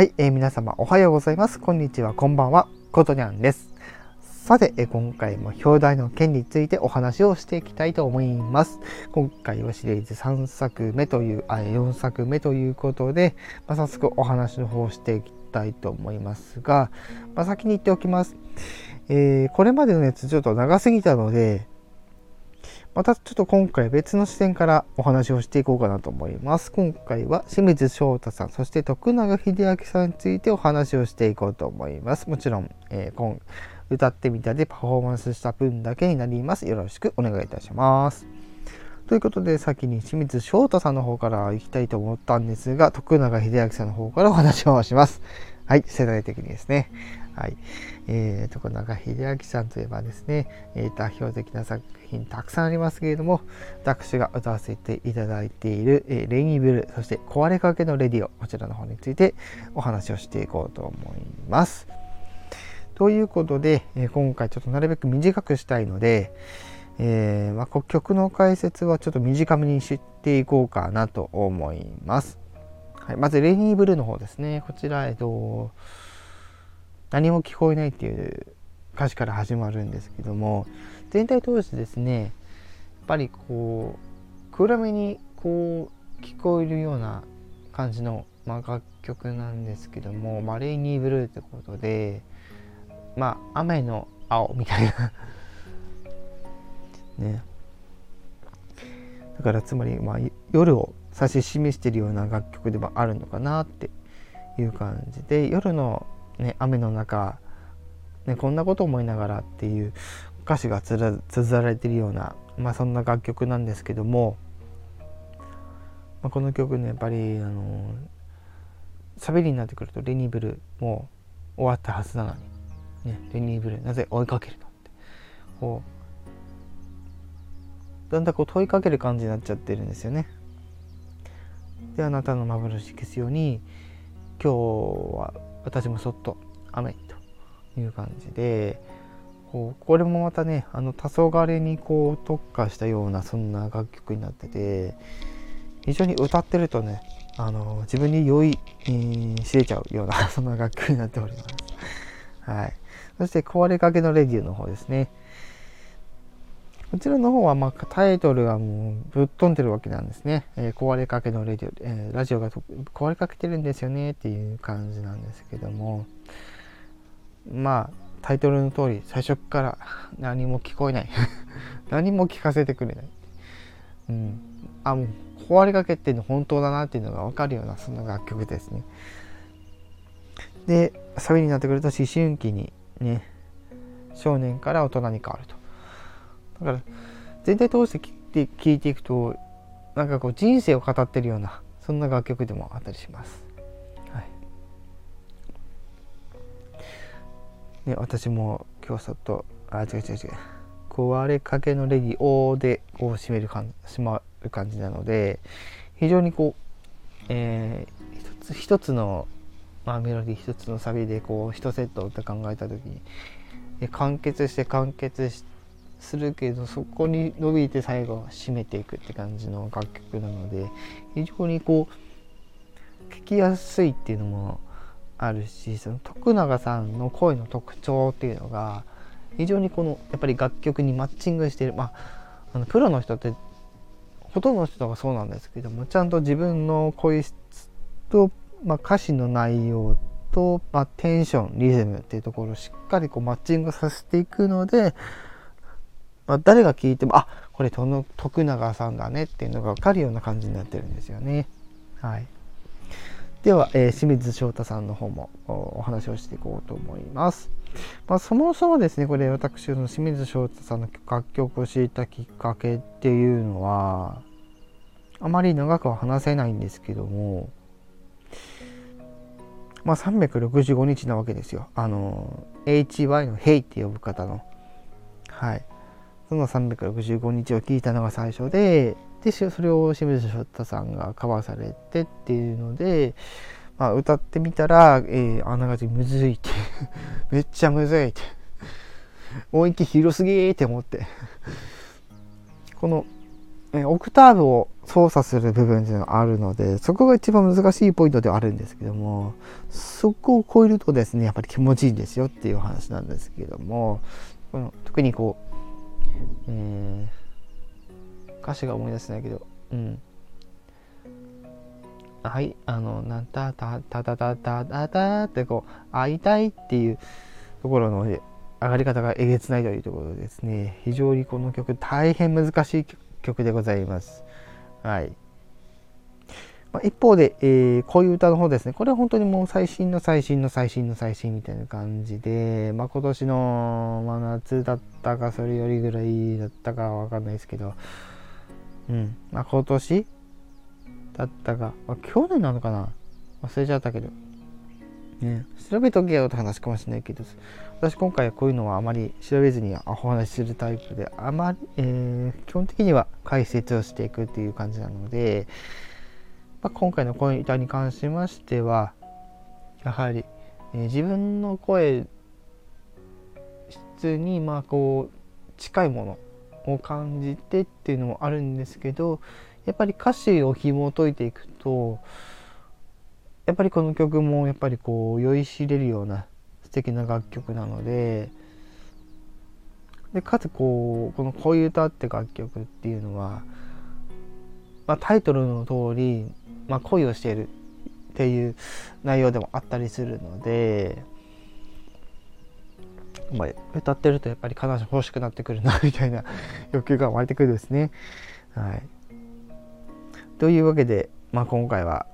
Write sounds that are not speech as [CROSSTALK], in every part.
はい、えー、皆様おはようございます。こんにちは、こんばんは。ことにゃんです。さて、えー、今回も表題の件についてお話をしていきたいと思います。今回はシリーズ3作目という、あ4作目ということで、まあ、早速お話の方をしていきたいと思いますが、まあ、先に言っておきます。えー、これまでのやつちょっと長すぎたので、またちょっと今回別の視点からお話をしていこうかなと思います。今回は清水翔太さん、そして徳永英明さんについてお話をしていこうと思います。もちろん、えー、今歌ってみたでパフォーマンスした分だけになります。よろしくお願いいたします。ということで先に清水翔太さんの方から行きたいと思ったんですが、徳永英明さんの方からお話をします。はい、世代的にですね。はい。えー、徳永英明さんといえばですね、えー、代表的な作品たくさんありますけれども、私が歌わせていただいている、えー、レイニーブル、そして壊れかけのレディオ、こちらの方についてお話をしていこうと思います。ということで、え、今回ちょっとなるべく短くしたいので、えーまあ、曲の解説はちょっと短めにしていこうかなと思います。はい、まず、レニーブルーの方ですね。こちら、えっと、何も聞こえないっていう歌詞から始まるんですけども、全体通してですね、やっぱりこう、暗めにこう、聞こえるような感じの、まあ、楽曲なんですけども、まあ、レイニーブルーってことで、まあ、雨の青みたいな [LAUGHS] ね。だからつまり、まあ、夜を指し示しているような楽曲でもあるのかなっていう感じで夜の、ね、雨の中、ね、こんなこと思いながらっていう歌詞がつづられているような、まあ、そんな楽曲なんですけども、まあ、この曲ねやっぱりあの喋りになってくるとレニーブルもう終わったはずなのに、ね、レニーブルなぜ追いかけるのってこうだんだんこう問いかける感じになっちゃってるんですよね。であなたの幻消すように今日は私もそっと雨という感じでこうこれもまたねあの黄昏にこう特化したようなそんな楽曲になってて非常に歌ってるとねあの自分に酔い、えー、知れちゃうような [LAUGHS] そんな楽曲になっております。はい、そして壊れかけのレディオの方ですね。こちらの方は、まあ、タイトルがもうぶっ飛んでるわけなんですね。えー、壊れかけのレディオ、えー、ラジオが壊れかけてるんですよねっていう感じなんですけども、まあ、タイトルの通り、最初から何も聞こえない。[LAUGHS] 何も聞かせてくれない。うん。あ、もう壊れかけてるの本当だなっていうのが分かるような、そんな楽曲ですね。で、サビになってくると思春期にね、少年から大人に変わると。だから全体通して聞いていくとなんかこう人生を語ってるようなそんな楽曲でもあったりします。はい、で私も今日ちょっとあ違う違う違う壊れかけのレディオでこう締めるかんしまう感じなので非常にこう、えー、一つ一つの、まあ、メロディー一つのサビでこう一セットって考えた時に完結して完結してするけどそこに伸びて最後締めていくって感じの楽曲なので非常にこう聞きやすいっていうのもあるしその徳永さんの声の特徴っていうのが非常にこのやっぱり楽曲にマッチングしてるまああのプロの人ってほとんどの人がそうなんですけどもちゃんと自分の声質と、まあ、歌詞の内容と、まあ、テンションリズムっていうところをしっかりこうマッチングさせていくのでまあ、誰が聞いてもあこれ徳永さんだねっていうのが分かるような感じになってるんですよね。はい、では、えー、清水翔太さんの方もお話をしていこうと思います。まあ、そもそもですねこれ私の清水翔太さんの楽曲を知ったきっかけっていうのはあまり長くは話せないんですけどもまあ365日なわけですよ。あの HY の「ヘイ」って呼ぶ方のはいその365日を聞いたのが最初ででそれを清水翔太さんがカバーされてっていうので、まあ、歌ってみたら、えー、あながちむずいって [LAUGHS] めっちゃむずいって音域広すぎって思って。このえオクターブを操作する部分っていうのがあるのでそこが一番難しいポイントではあるんですけどもそこを超えるとですねやっぱり気持ちいいんですよっていう話なんですけどもこの特にこう、えー、歌詞が思い出せないけどうんはいあのなんたたたたたたたたってこう会いたいっていうところの上がり方がえげつないというところですね非常にこの曲大変難しい曲でございます。はい。まあ、一方で、えー、こういう歌の方ですね。これは本当にもう最新の最新の最新の最新みたいな感じで、まあ、今年の、まあ、夏だったか、それよりぐらいだったかわかんないですけど、うん。まあ、今年だったか、まあ、去年なのかな？忘れちゃったけど。ね、調べとけよって話かもしれないけど、私今回はこういうのはあまり調べずにお話しするタイプであまり、えー、基本的には解説をしていくっていう感じなので、まあ、今回の声歌に関しましてはやはり、えー、自分の声質にまあこう近いものを感じてっていうのもあるんですけどやっぱり歌詞を紐解いていくとやっぱりこの曲もやっぱりこう酔いしれるような素敵な楽曲なのででかつこうこの「恋歌」って楽曲っていうのは、まあ、タイトルの通り、まあ、恋をしているっていう内容でもあったりするので、まあ、歌ってるとやっぱり彼女欲しくなってくるな [LAUGHS] みたいな欲求が湧いてくるですね。はい、というわけで、まあ、今回は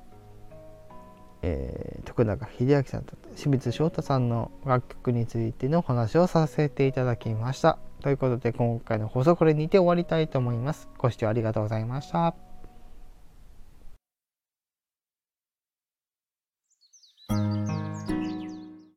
えー、徳永英明さんと清水翔太さんの楽曲についてのお話をさせていただきました。ということで今回の放送これにて終わりたいと思います。ご視聴ありがとうございました。